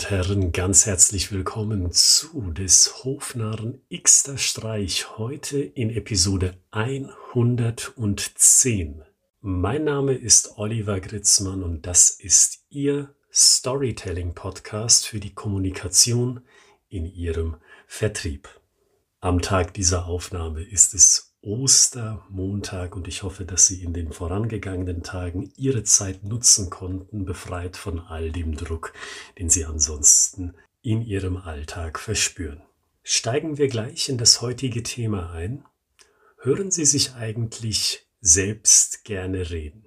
und Herren, ganz herzlich willkommen zu des Hofnarren Xter Streich heute in Episode 110. Mein Name ist Oliver Gritzmann und das ist Ihr Storytelling Podcast für die Kommunikation in Ihrem Vertrieb. Am Tag dieser Aufnahme ist es Ostermontag und ich hoffe, dass Sie in den vorangegangenen Tagen Ihre Zeit nutzen konnten, befreit von all dem Druck, den Sie ansonsten in Ihrem Alltag verspüren. Steigen wir gleich in das heutige Thema ein. Hören Sie sich eigentlich selbst gerne reden?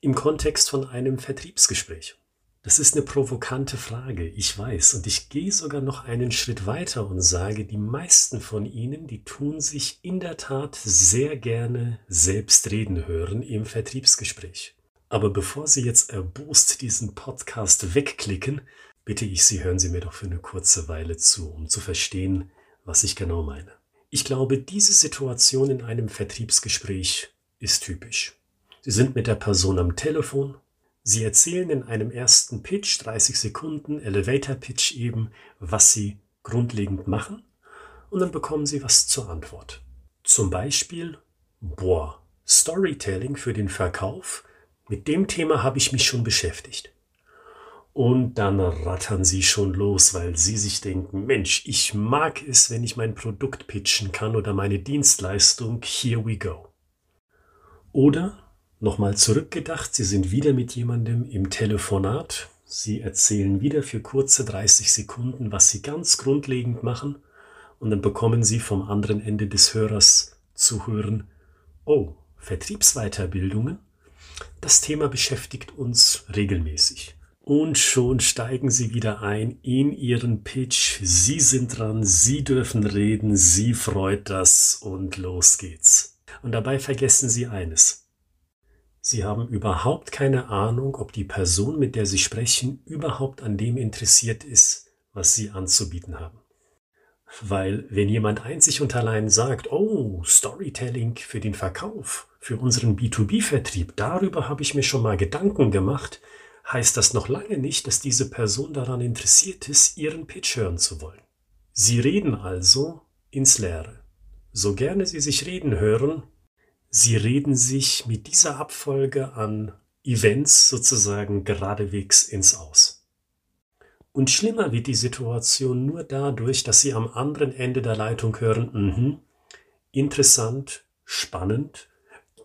Im Kontext von einem Vertriebsgespräch. Das ist eine provokante Frage, ich weiß, und ich gehe sogar noch einen Schritt weiter und sage, die meisten von Ihnen, die tun sich in der Tat sehr gerne selbst reden hören im Vertriebsgespräch. Aber bevor Sie jetzt erbost diesen Podcast wegklicken, bitte ich Sie, hören Sie mir doch für eine kurze Weile zu, um zu verstehen, was ich genau meine. Ich glaube, diese Situation in einem Vertriebsgespräch ist typisch. Sie sind mit der Person am Telefon Sie erzählen in einem ersten Pitch, 30 Sekunden, Elevator Pitch eben, was Sie grundlegend machen und dann bekommen Sie was zur Antwort. Zum Beispiel, boah, Storytelling für den Verkauf, mit dem Thema habe ich mich schon beschäftigt. Und dann rattern sie schon los, weil sie sich denken, Mensch, ich mag es, wenn ich mein Produkt pitchen kann oder meine Dienstleistung, here we go. Oder Nochmal zurückgedacht, Sie sind wieder mit jemandem im Telefonat. Sie erzählen wieder für kurze 30 Sekunden, was Sie ganz grundlegend machen. Und dann bekommen Sie vom anderen Ende des Hörers zu hören, oh, Vertriebsweiterbildungen? Das Thema beschäftigt uns regelmäßig. Und schon steigen Sie wieder ein in Ihren Pitch. Sie sind dran, Sie dürfen reden, Sie freut das und los geht's. Und dabei vergessen Sie eines. Sie haben überhaupt keine Ahnung, ob die Person, mit der Sie sprechen, überhaupt an dem interessiert ist, was Sie anzubieten haben. Weil wenn jemand einzig und allein sagt, oh, Storytelling für den Verkauf, für unseren B2B-Vertrieb, darüber habe ich mir schon mal Gedanken gemacht, heißt das noch lange nicht, dass diese Person daran interessiert ist, Ihren Pitch hören zu wollen. Sie reden also ins Leere. So gerne Sie sich reden hören, Sie reden sich mit dieser Abfolge an Events sozusagen geradewegs ins Aus. Und schlimmer wird die Situation nur dadurch, dass Sie am anderen Ende der Leitung hören, mh, interessant, spannend,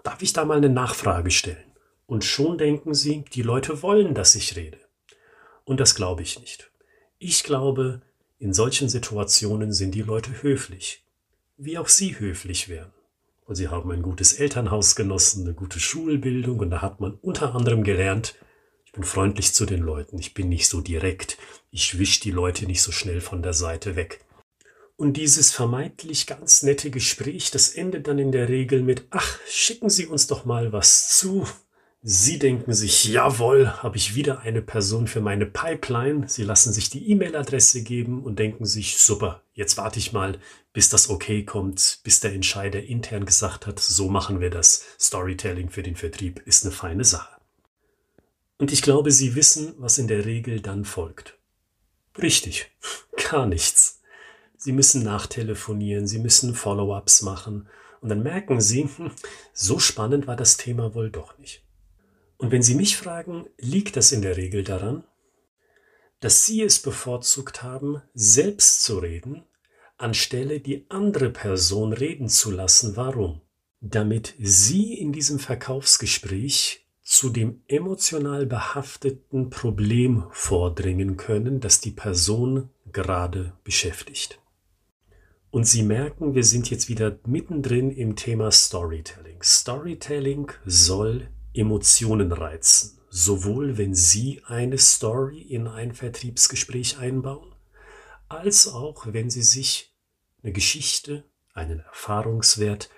darf ich da mal eine Nachfrage stellen? Und schon denken Sie, die Leute wollen, dass ich rede. Und das glaube ich nicht. Ich glaube, in solchen Situationen sind die Leute höflich, wie auch Sie höflich wären. Und sie haben ein gutes Elternhaus genossen, eine gute Schulbildung. Und da hat man unter anderem gelernt, ich bin freundlich zu den Leuten, ich bin nicht so direkt, ich wisch die Leute nicht so schnell von der Seite weg. Und dieses vermeintlich ganz nette Gespräch, das endet dann in der Regel mit, ach, schicken Sie uns doch mal was zu, Sie denken sich, jawohl, habe ich wieder eine Person für meine Pipeline. Sie lassen sich die E-Mail-Adresse geben und denken sich, super, jetzt warte ich mal, bis das okay kommt, bis der Entscheider intern gesagt hat, so machen wir das. Storytelling für den Vertrieb ist eine feine Sache. Und ich glaube, Sie wissen, was in der Regel dann folgt. Richtig, gar nichts. Sie müssen nachtelefonieren, Sie müssen Follow-ups machen und dann merken Sie, so spannend war das Thema wohl doch nicht. Und wenn Sie mich fragen, liegt das in der Regel daran, dass Sie es bevorzugt haben, selbst zu reden, anstelle die andere Person reden zu lassen. Warum? Damit Sie in diesem Verkaufsgespräch zu dem emotional behafteten Problem vordringen können, das die Person gerade beschäftigt. Und Sie merken, wir sind jetzt wieder mittendrin im Thema Storytelling. Storytelling soll Emotionen reizen, sowohl wenn Sie eine Story in ein Vertriebsgespräch einbauen, als auch wenn Sie sich eine Geschichte, einen Erfahrungswert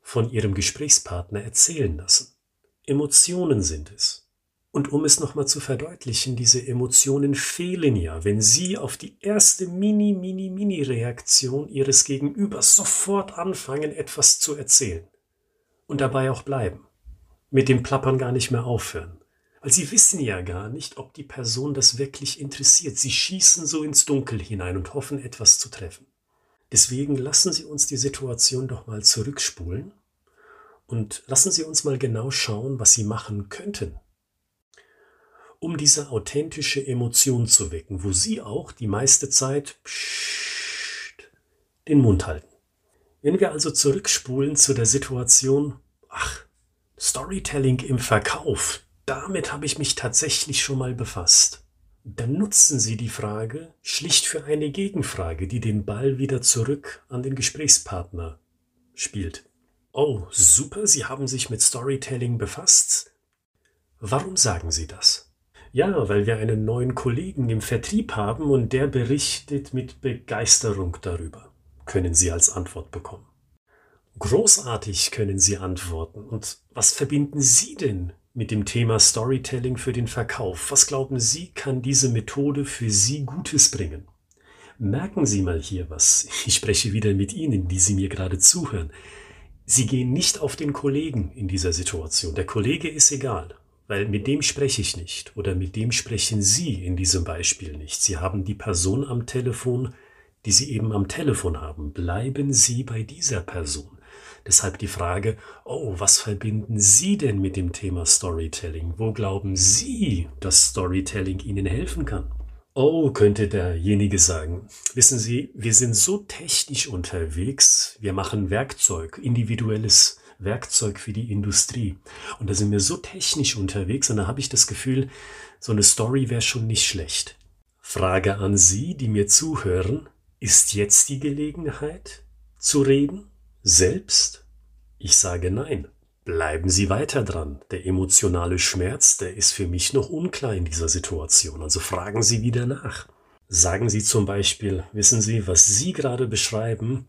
von Ihrem Gesprächspartner erzählen lassen. Emotionen sind es. Und um es nochmal zu verdeutlichen, diese Emotionen fehlen ja, wenn Sie auf die erste mini, mini, mini Reaktion Ihres Gegenübers sofort anfangen, etwas zu erzählen und dabei auch bleiben mit dem Plappern gar nicht mehr aufhören. Weil Sie wissen ja gar nicht, ob die Person das wirklich interessiert. Sie schießen so ins Dunkel hinein und hoffen, etwas zu treffen. Deswegen lassen Sie uns die Situation doch mal zurückspulen und lassen Sie uns mal genau schauen, was Sie machen könnten, um diese authentische Emotion zu wecken, wo Sie auch die meiste Zeit den Mund halten. Wenn wir also zurückspulen zu der Situation, ach, Storytelling im Verkauf, damit habe ich mich tatsächlich schon mal befasst. Dann nutzen Sie die Frage schlicht für eine Gegenfrage, die den Ball wieder zurück an den Gesprächspartner spielt. Oh, super, Sie haben sich mit Storytelling befasst. Warum sagen Sie das? Ja, weil wir einen neuen Kollegen im Vertrieb haben und der berichtet mit Begeisterung darüber, können Sie als Antwort bekommen. Großartig können Sie antworten. Und was verbinden Sie denn mit dem Thema Storytelling für den Verkauf? Was glauben Sie, kann diese Methode für Sie Gutes bringen? Merken Sie mal hier was. Ich spreche wieder mit Ihnen, die Sie mir gerade zuhören. Sie gehen nicht auf den Kollegen in dieser Situation. Der Kollege ist egal weil mit dem spreche ich nicht oder mit dem sprechen Sie in diesem Beispiel nicht. Sie haben die Person am Telefon, die Sie eben am Telefon haben. Bleiben Sie bei dieser Person. Deshalb die Frage, oh, was verbinden Sie denn mit dem Thema Storytelling? Wo glauben Sie, dass Storytelling Ihnen helfen kann? Oh, könnte derjenige sagen, wissen Sie, wir sind so technisch unterwegs, wir machen Werkzeug, individuelles Werkzeug für die Industrie. Und da sind wir so technisch unterwegs und da habe ich das Gefühl, so eine Story wäre schon nicht schlecht. Frage an Sie, die mir zuhören, ist jetzt die Gelegenheit zu reden? Selbst? Ich sage nein. Bleiben Sie weiter dran. Der emotionale Schmerz, der ist für mich noch unklar in dieser Situation. Also fragen Sie wieder nach. Sagen Sie zum Beispiel, wissen Sie, was Sie gerade beschreiben,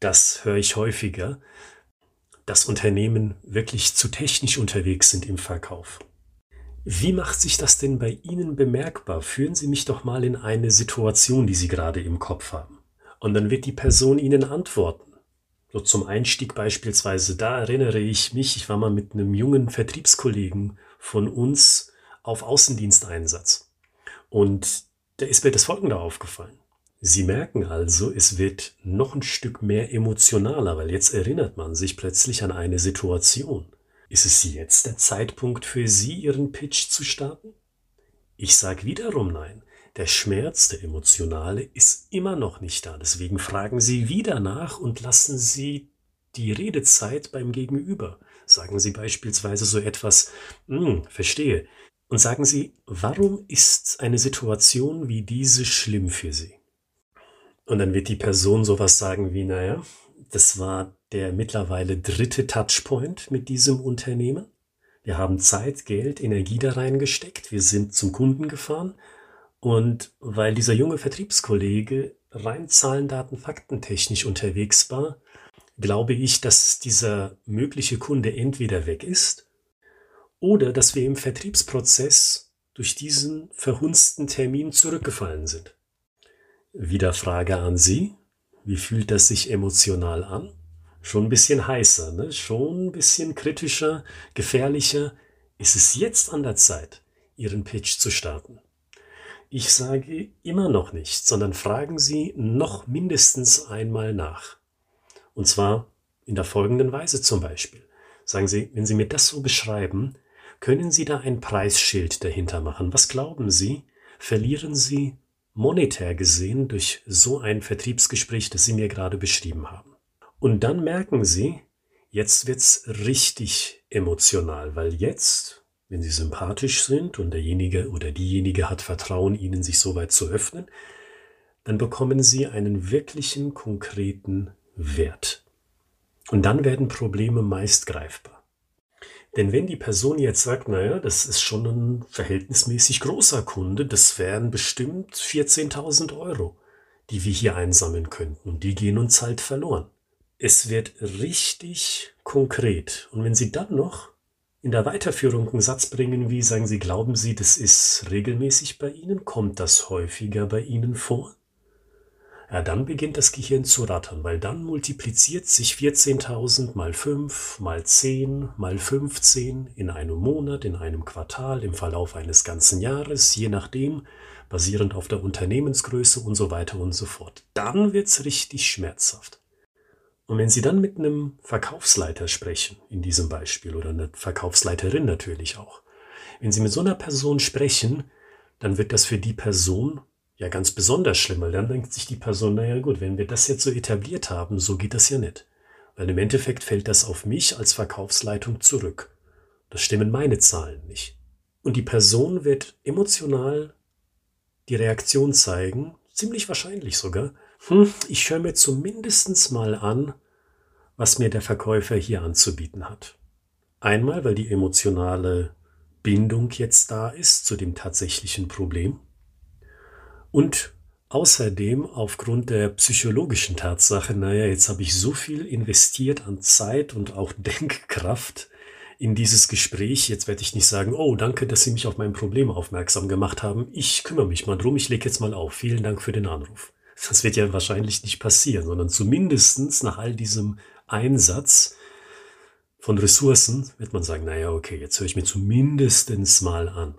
das höre ich häufiger, dass Unternehmen wirklich zu technisch unterwegs sind im Verkauf. Wie macht sich das denn bei Ihnen bemerkbar? Führen Sie mich doch mal in eine Situation, die Sie gerade im Kopf haben. Und dann wird die Person Ihnen antworten. So zum Einstieg beispielsweise, da erinnere ich mich, ich war mal mit einem jungen Vertriebskollegen von uns auf Außendiensteinsatz. Und da ist mir das Folgende aufgefallen. Sie merken also, es wird noch ein Stück mehr emotionaler, weil jetzt erinnert man sich plötzlich an eine Situation. Ist es jetzt der Zeitpunkt für Sie, Ihren Pitch zu starten? Ich sage wiederum nein. Der Schmerz, der emotionale, ist immer noch nicht da. Deswegen fragen Sie wieder nach und lassen Sie die Redezeit beim Gegenüber. Sagen Sie beispielsweise so etwas, hm, verstehe. Und sagen Sie, warum ist eine Situation wie diese schlimm für Sie? Und dann wird die Person sowas sagen wie, naja, das war der mittlerweile dritte Touchpoint mit diesem Unternehmen. Wir haben Zeit, Geld, Energie da reingesteckt. Wir sind zum Kunden gefahren. Und weil dieser junge Vertriebskollege rein Zahlen, Daten, Fakten technisch unterwegs war, glaube ich, dass dieser mögliche Kunde entweder weg ist oder dass wir im Vertriebsprozess durch diesen verhunzten Termin zurückgefallen sind. Wieder Frage an Sie. Wie fühlt das sich emotional an? Schon ein bisschen heißer, ne? schon ein bisschen kritischer, gefährlicher. Ist es jetzt an der Zeit, Ihren Pitch zu starten? Ich sage immer noch nicht, sondern fragen Sie noch mindestens einmal nach. Und zwar in der folgenden Weise zum Beispiel. Sagen Sie, wenn Sie mir das so beschreiben, können Sie da ein Preisschild dahinter machen? Was glauben Sie? Verlieren Sie monetär gesehen durch so ein Vertriebsgespräch, das Sie mir gerade beschrieben haben. Und dann merken Sie, jetzt wird's richtig emotional, weil jetzt, wenn Sie sympathisch sind und derjenige oder diejenige hat Vertrauen, Ihnen sich so weit zu öffnen, dann bekommen Sie einen wirklichen konkreten Wert. Und dann werden Probleme meist greifbar. Denn wenn die Person jetzt sagt, naja, das ist schon ein verhältnismäßig großer Kunde, das wären bestimmt 14.000 Euro, die wir hier einsammeln könnten und die gehen uns halt verloren. Es wird richtig konkret. Und wenn Sie dann noch in der Weiterführung einen Satz bringen, wie sagen Sie, glauben Sie, das ist regelmäßig bei Ihnen? Kommt das häufiger bei Ihnen vor? ja, dann beginnt das Gehirn zu rattern, weil dann multipliziert sich 14.000 mal 5, mal 10, mal 15 in einem Monat, in einem Quartal, im Verlauf eines ganzen Jahres, je nachdem, basierend auf der Unternehmensgröße und so weiter und so fort. Dann wird's richtig schmerzhaft. Und wenn Sie dann mit einem Verkaufsleiter sprechen, in diesem Beispiel, oder einer Verkaufsleiterin natürlich auch, wenn Sie mit so einer Person sprechen, dann wird das für die Person ja ganz besonders schlimm, weil dann denkt sich die Person, naja gut, wenn wir das jetzt so etabliert haben, so geht das ja nicht. Weil im Endeffekt fällt das auf mich als Verkaufsleitung zurück. Das stimmen meine Zahlen nicht. Und die Person wird emotional die Reaktion zeigen, ziemlich wahrscheinlich sogar, hm, ich höre mir zumindest mal an, was mir der Verkäufer hier anzubieten hat. Einmal, weil die emotionale Bindung jetzt da ist zu dem tatsächlichen Problem. Und außerdem aufgrund der psychologischen Tatsache, naja, jetzt habe ich so viel investiert an Zeit und auch Denkkraft in dieses Gespräch. Jetzt werde ich nicht sagen, oh, danke, dass Sie mich auf mein Problem aufmerksam gemacht haben. Ich kümmere mich mal drum, ich lege jetzt mal auf. Vielen Dank für den Anruf. Das wird ja wahrscheinlich nicht passieren, sondern zumindestens nach all diesem Einsatz von Ressourcen wird man sagen, naja, okay, jetzt höre ich mir zumindestens mal an,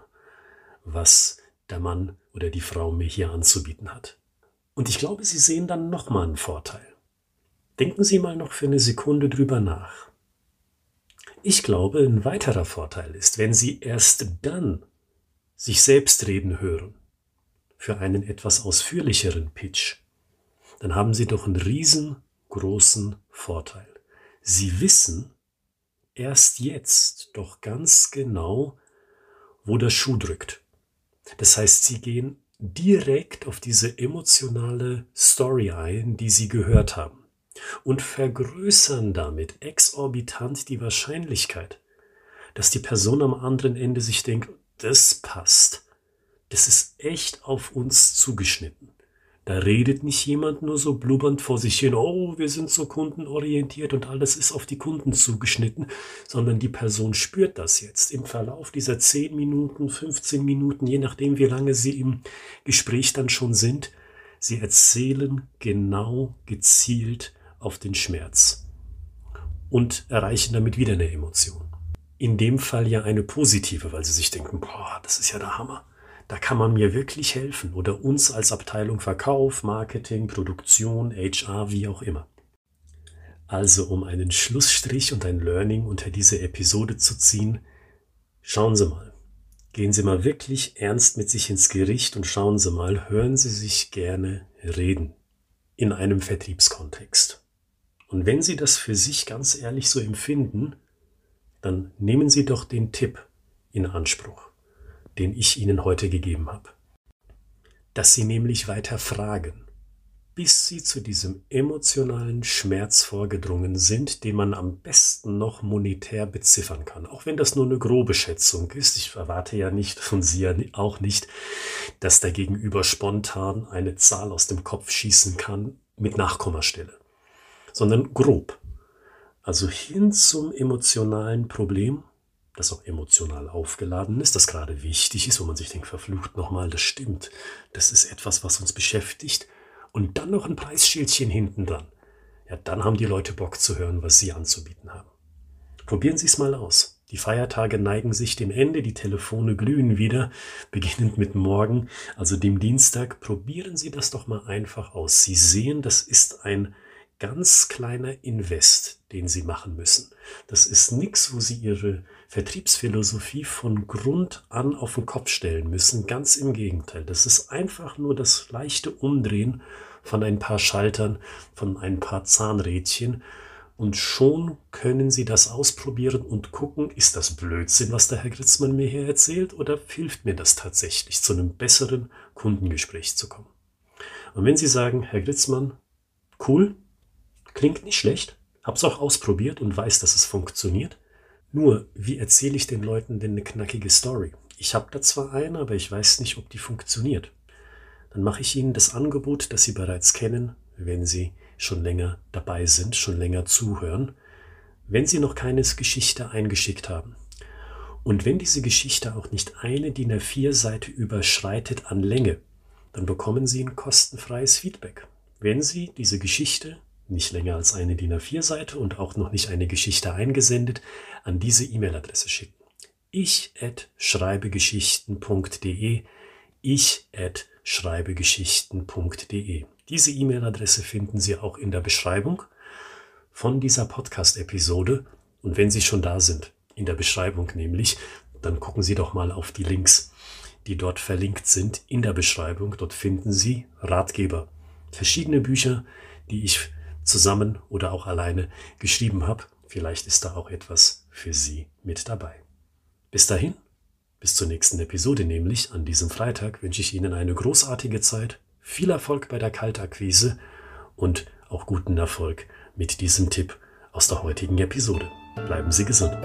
was der Mann oder die Frau mir hier anzubieten hat. Und ich glaube, Sie sehen dann nochmal einen Vorteil. Denken Sie mal noch für eine Sekunde drüber nach. Ich glaube, ein weiterer Vorteil ist, wenn Sie erst dann sich selbst reden hören für einen etwas ausführlicheren Pitch, dann haben Sie doch einen riesengroßen Vorteil. Sie wissen erst jetzt doch ganz genau, wo der Schuh drückt. Das heißt, sie gehen direkt auf diese emotionale Story ein, die sie gehört haben und vergrößern damit exorbitant die Wahrscheinlichkeit, dass die Person am anderen Ende sich denkt, das passt. Das ist echt auf uns zugeschnitten. Da redet nicht jemand nur so blubbernd vor sich hin, oh, wir sind so kundenorientiert und alles ist auf die Kunden zugeschnitten, sondern die Person spürt das jetzt im Verlauf dieser 10 Minuten, 15 Minuten, je nachdem, wie lange sie im Gespräch dann schon sind. Sie erzählen genau gezielt auf den Schmerz und erreichen damit wieder eine Emotion. In dem Fall ja eine positive, weil sie sich denken, boah, das ist ja der Hammer da kann man mir wirklich helfen oder uns als Abteilung Verkauf, Marketing, Produktion, HR, wie auch immer. Also um einen Schlussstrich und ein Learning unter diese Episode zu ziehen, schauen Sie mal. Gehen Sie mal wirklich ernst mit sich ins Gericht und schauen Sie mal, hören Sie sich gerne reden in einem Vertriebskontext. Und wenn Sie das für sich ganz ehrlich so empfinden, dann nehmen Sie doch den Tipp in Anspruch den ich Ihnen heute gegeben habe. Dass Sie nämlich weiter fragen, bis Sie zu diesem emotionalen Schmerz vorgedrungen sind, den man am besten noch monetär beziffern kann. Auch wenn das nur eine grobe Schätzung ist. Ich erwarte ja nicht von Sie ja auch nicht, dass der Gegenüber spontan eine Zahl aus dem Kopf schießen kann mit Nachkommastelle, sondern grob. Also hin zum emotionalen Problem das auch emotional aufgeladen ist, das gerade wichtig ist, wo man sich denkt, verflucht nochmal, das stimmt. Das ist etwas, was uns beschäftigt. Und dann noch ein Preisschildchen hinten dran. Ja, dann haben die Leute Bock zu hören, was sie anzubieten haben. Probieren Sie es mal aus. Die Feiertage neigen sich dem Ende, die Telefone glühen wieder, beginnend mit morgen, also dem Dienstag. Probieren Sie das doch mal einfach aus. Sie sehen, das ist ein ganz kleiner Invest, den Sie machen müssen. Das ist nichts, wo Sie Ihre Vertriebsphilosophie von Grund an auf den Kopf stellen müssen. Ganz im Gegenteil. Das ist einfach nur das leichte Umdrehen von ein paar Schaltern, von ein paar Zahnrädchen. Und schon können Sie das ausprobieren und gucken, ist das Blödsinn, was der Herr Gritzmann mir hier erzählt, oder hilft mir das tatsächlich, zu einem besseren Kundengespräch zu kommen? Und wenn Sie sagen, Herr Gritzmann, cool, Klingt nicht schlecht, hab's auch ausprobiert und weiß, dass es funktioniert. Nur, wie erzähle ich den Leuten denn eine knackige Story? Ich habe da zwar eine, aber ich weiß nicht, ob die funktioniert. Dann mache ich Ihnen das Angebot, das Sie bereits kennen, wenn Sie schon länger dabei sind, schon länger zuhören, wenn Sie noch keine Geschichte eingeschickt haben. Und wenn diese Geschichte auch nicht eine DIN A4-Seite überschreitet an Länge, dann bekommen Sie ein kostenfreies Feedback wenn Sie diese Geschichte nicht länger als eine DIN A4-Seite und auch noch nicht eine Geschichte eingesendet, an diese E-Mail-Adresse schicken. Ich at schreibegeschichten.de ich at schreibegeschichten.de. Diese E-Mail-Adresse finden Sie auch in der Beschreibung von dieser Podcast-Episode. Und wenn Sie schon da sind, in der Beschreibung nämlich, dann gucken Sie doch mal auf die Links, die dort verlinkt sind in der Beschreibung. Dort finden Sie Ratgeber, verschiedene Bücher, die ich zusammen oder auch alleine geschrieben habe. Vielleicht ist da auch etwas für Sie mit dabei. Bis dahin, bis zur nächsten Episode, nämlich an diesem Freitag, wünsche ich Ihnen eine großartige Zeit, viel Erfolg bei der Kaltakquise und auch guten Erfolg mit diesem Tipp aus der heutigen Episode. Bleiben Sie gesund.